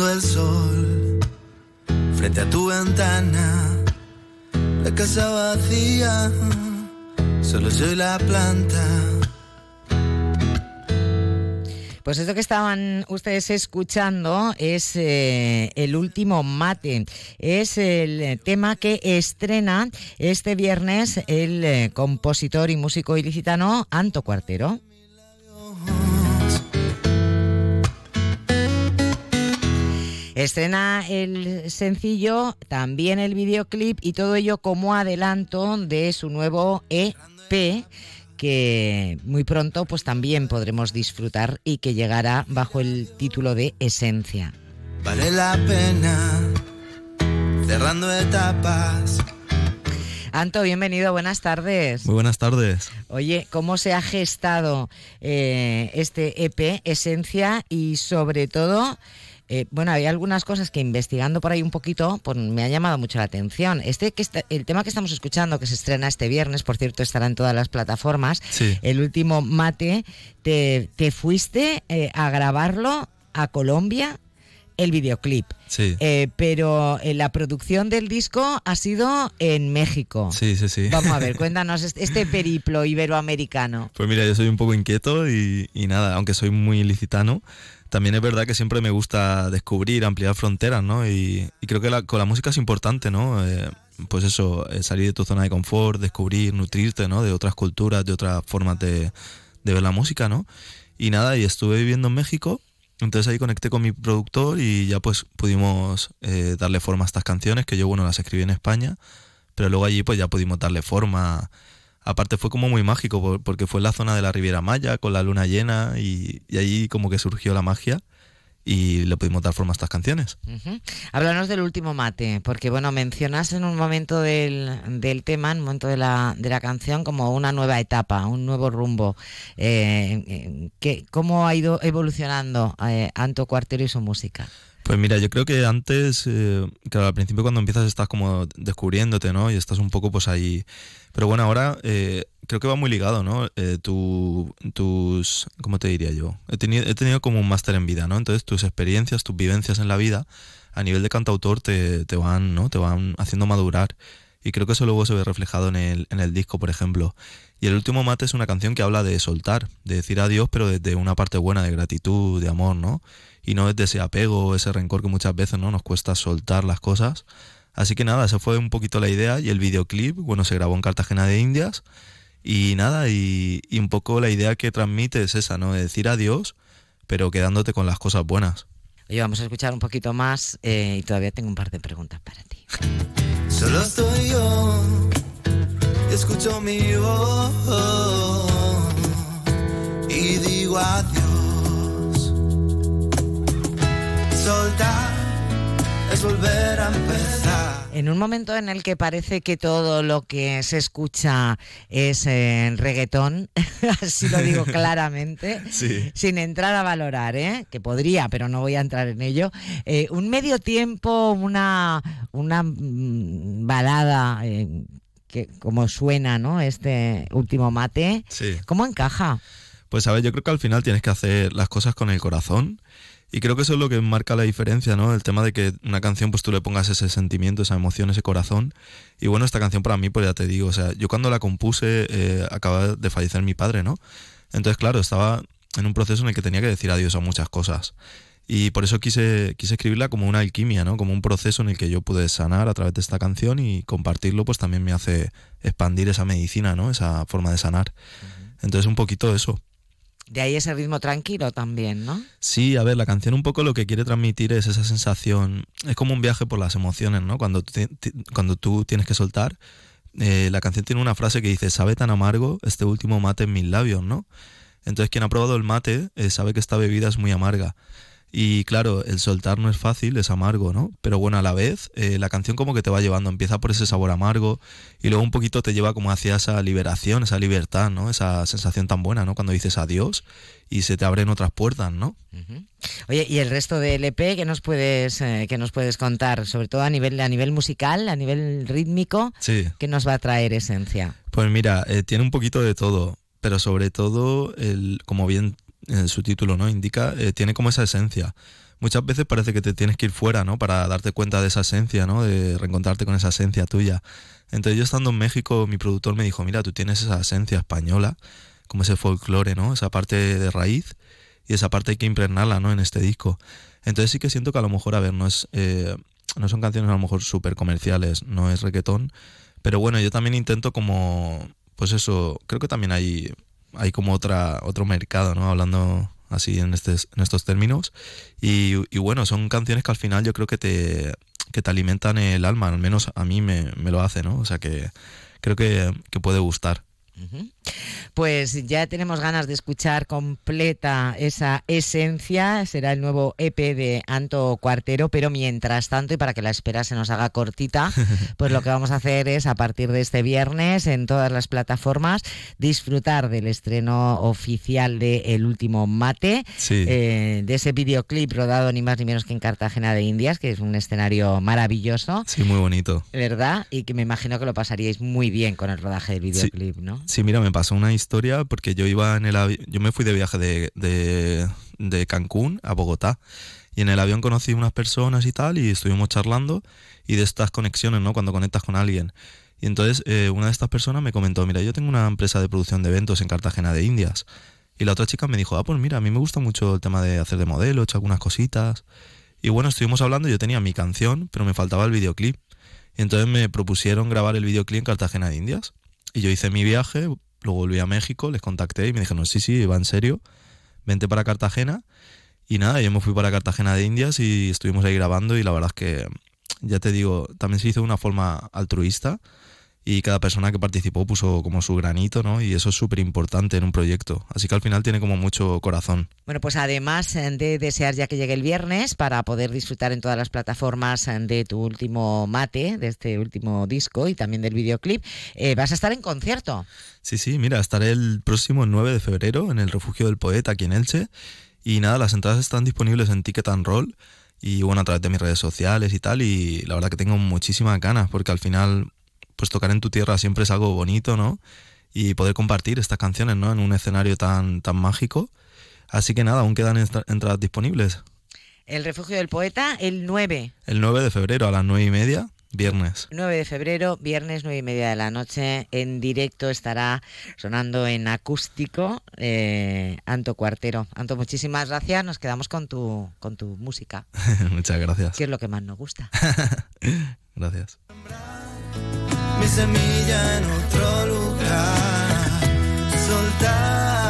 el sol frente a tu ventana, la casa vacía, solo soy la planta. Pues esto que estaban ustedes escuchando es eh, el último mate. Es el tema que estrena este viernes el eh, compositor y músico ilicitano Anto Cuartero. Estrena el sencillo, también el videoclip y todo ello como adelanto de su nuevo EP que muy pronto pues también podremos disfrutar y que llegará bajo el título de Esencia. Vale la pena cerrando etapas. Anto, bienvenido, buenas tardes. Muy buenas tardes. Oye, ¿cómo se ha gestado eh, este EP, Esencia, y sobre todo eh, bueno, hay algunas cosas que investigando por ahí un poquito pues, me ha llamado mucho la atención. Este que el tema que estamos escuchando, que se estrena este viernes, por cierto, estará en todas las plataformas. El último mate, te, fuiste eh, a grabarlo a Colombia el videoclip. Sí. Eh, pero la producción del disco ha sido en México. Sí, sí, sí. Vamos a ver, cuéntanos este periplo iberoamericano. Pues mira, yo soy un poco inquieto y, y nada, aunque soy muy ilicitano, también es verdad que siempre me gusta descubrir, ampliar fronteras, ¿no? Y, creo que con la música es importante, ¿no? Eh, pues eso, eh, salir de tu zona de confort, descubrir, nutrirte, ¿no? De otras culturas, de otras formas de, ver la música, ¿no? Y nada, y estuve viviendo en México, entonces ahí conecté con mi productor y ya pues pudimos eh, darle forma a estas canciones, que yo, bueno, las escribí en España, pero luego allí pues ya pudimos darle forma aparte fue como muy mágico porque fue en la zona de la Riviera Maya con la luna llena y, y ahí como que surgió la magia y le pudimos dar forma a estas canciones. Háblanos del último mate, porque bueno, mencionas en un momento del, del, tema, en un momento de la, de la canción, como una nueva etapa, un nuevo rumbo. Eh, eh ¿Cómo ha ido evolucionando eh, Anto Cuartero y su música? Pues mira, yo creo que antes, eh, claro, al principio cuando empiezas estás como descubriéndote, ¿no? Y estás un poco pues ahí... Pero bueno, ahora eh, creo que va muy ligado, ¿no? Eh, tu, tus... ¿Cómo te diría yo? He tenido, he tenido como un máster en vida, ¿no? Entonces tus experiencias, tus vivencias en la vida, a nivel de cantautor te, te van, ¿no? Te van haciendo madurar. Y creo que eso luego se ve reflejado en el, en el disco, por ejemplo. Y el último mate es una canción que habla de soltar, de decir adiós, pero desde una parte buena, de gratitud, de amor, ¿no? y no desde ese apego, ese rencor que muchas veces no nos cuesta soltar las cosas. Así que nada, esa fue un poquito la idea y el videoclip, bueno, se grabó en Cartagena de Indias y nada, y, un poco la idea que transmite es esa, ¿no? De decir adiós, pero quedándote con las cosas buenas. Oye, vamos a escuchar un poquito más eh, y todavía tengo un par de preguntas para ti. Solo estoy yo, escucho mi voz y digo adiós. soltar es volver a empezar. En un momento en el que parece que todo lo que se escucha es en reggaetón, así lo digo claramente, sin entrar a valorar, ¿eh? que podría, pero no voy a entrar en ello, eh, un medio tiempo, una, una mm, balada eh, que como suena, ¿no? Este último mate, ¿cómo encaja? Pues a ver, yo creo que al final tienes que hacer las cosas con el corazón y creo que eso es lo que marca la diferencia, ¿no? El tema de que una canción, pues tú le pongas ese sentimiento, esa emoción, ese corazón. Y bueno, esta canción para mí, pues ya te digo, o sea, yo cuando la compuse, eh, acaba de fallecer mi padre, ¿no? Entonces, claro, estaba en un proceso en el que tenía que decir adiós a muchas cosas. Y por eso quise, quise escribirla como una alquimia, ¿no? Como un proceso en el que yo pude sanar a través de esta canción y compartirlo, pues también me hace expandir esa medicina, ¿no? Esa forma de sanar. Entonces, un poquito eso. De ahí ese ritmo tranquilo también, ¿no? Sí, a ver, la canción un poco lo que quiere transmitir es esa sensación, es como un viaje por las emociones, ¿no? Cuando, cuando tú tienes que soltar, eh, la canción tiene una frase que dice, sabe tan amargo este último mate en mis labios, ¿no? Entonces quien ha probado el mate eh, sabe que esta bebida es muy amarga. Y claro, el soltar no es fácil, es amargo, ¿no? Pero bueno, a la vez, eh, la canción como que te va llevando, empieza por ese sabor amargo y luego un poquito te lleva como hacia esa liberación, esa libertad, ¿no? Esa sensación tan buena, ¿no? Cuando dices adiós y se te abren otras puertas, ¿no? Oye, ¿y el resto del EP qué nos puedes, eh, nos puedes contar? Sobre todo a nivel, a nivel musical, a nivel rítmico, sí. ¿qué nos va a traer Esencia? Pues mira, eh, tiene un poquito de todo pero sobre todo, el, como bien su título no indica, eh, tiene como esa esencia. muchas veces parece que te tienes que ir fuera, ¿no? Para darte cuenta de esa esencia, ¿no? De reencontrarte con esa esencia tuya. Entonces yo estando en México, mi productor me dijo, mira, tú tienes esa esencia española, como ese folclore, ¿no? Esa parte de raíz y esa parte hay que impregnarla, ¿no? En este disco. Entonces sí que siento que a lo mejor, a ver, no es... Eh, no son canciones a lo mejor súper comerciales, no es reggaetón, pero bueno, yo también intento como, pues eso, creo que también hay, hay como otra, otro mercado, ¿no? Hablando así en, este, en estos términos. Y, bueno, son canciones que al final yo creo que te, que te alimentan el alma, al menos a mí me, me lo hace, ¿no? O sea que creo que, que puede gustar. Pues ya tenemos ganas de escuchar completa esa esencia. Será el nuevo EP de Anto Cuartero, pero mientras tanto, y para que la espera se nos haga cortita, pues lo que vamos a hacer es a partir de este viernes en todas las plataformas disfrutar del estreno oficial de El último mate, eh, de ese videoclip rodado ni más ni menos que en Cartagena de Indias, que es un escenario maravilloso. Sí, muy bonito. ¿Verdad? Y que me imagino que lo pasaríais muy bien con el rodaje del videoclip, ¿no? Sí, mira, me pasó una historia porque yo iba en el yo me fui de viaje de, de, Cancún a Bogotá y en el avión conocí unas personas y tal y estuvimos charlando y de estas conexiones, ¿no? Cuando conectas con alguien. Y entonces eh, una de estas personas me comentó, mira, yo tengo una empresa de producción de eventos en Cartagena de Indias. Y la otra chica me dijo, ah, pues mira, a mí me gusta mucho el tema de hacer de modelo, he hecho algunas cositas. Y bueno, estuvimos hablando, yo tenía mi canción, pero me faltaba el videoclip. Y entonces me propusieron grabar el videoclip en Cartagena de Indias. Y yo hice mi viaje, luego volví a México, les contacté y me dijeron, sí, sí, va en serio, vente para Cartagena. Y nada, yo me fui para Cartagena de Indias y estuvimos ahí grabando y la verdad es que, ya te digo, también se hizo de una forma altruista y cada persona que participó puso como su granito, ¿no? Y eso es súper importante en un proyecto. Así que al final tiene como mucho corazón. Bueno, pues además eh, de desear ya que llegue el viernes para poder disfrutar en todas las plataformas eh, de tu último mate, de este último disco y también del videoclip, eh, vas a estar en concierto. Sí, sí, mira, estaré el próximo 9 de febrero en el Refugio del Poeta aquí en Elche. Y nada, las entradas están disponibles en Ticket and Roll y bueno, a través de mis redes sociales y tal. Y la verdad que tengo muchísimas ganas porque al final pues tocar en tu tierra siempre es algo bonito, ¿no? Y poder compartir estas canciones, ¿no? En un escenario tan, tan mágico. Así que nada, aún quedan entradas disponibles. El Refugio del Poeta, el 9. El 9 de febrero a las 9 y media, viernes. 9 de febrero, viernes 9 y media de la noche. En directo estará sonando en acústico eh, Anto Cuartero. Anto, muchísimas gracias. Nos quedamos con tu, con tu música. Muchas gracias. ¿Qué es lo que más nos gusta? gracias mi semilla en otro lugar. Soltar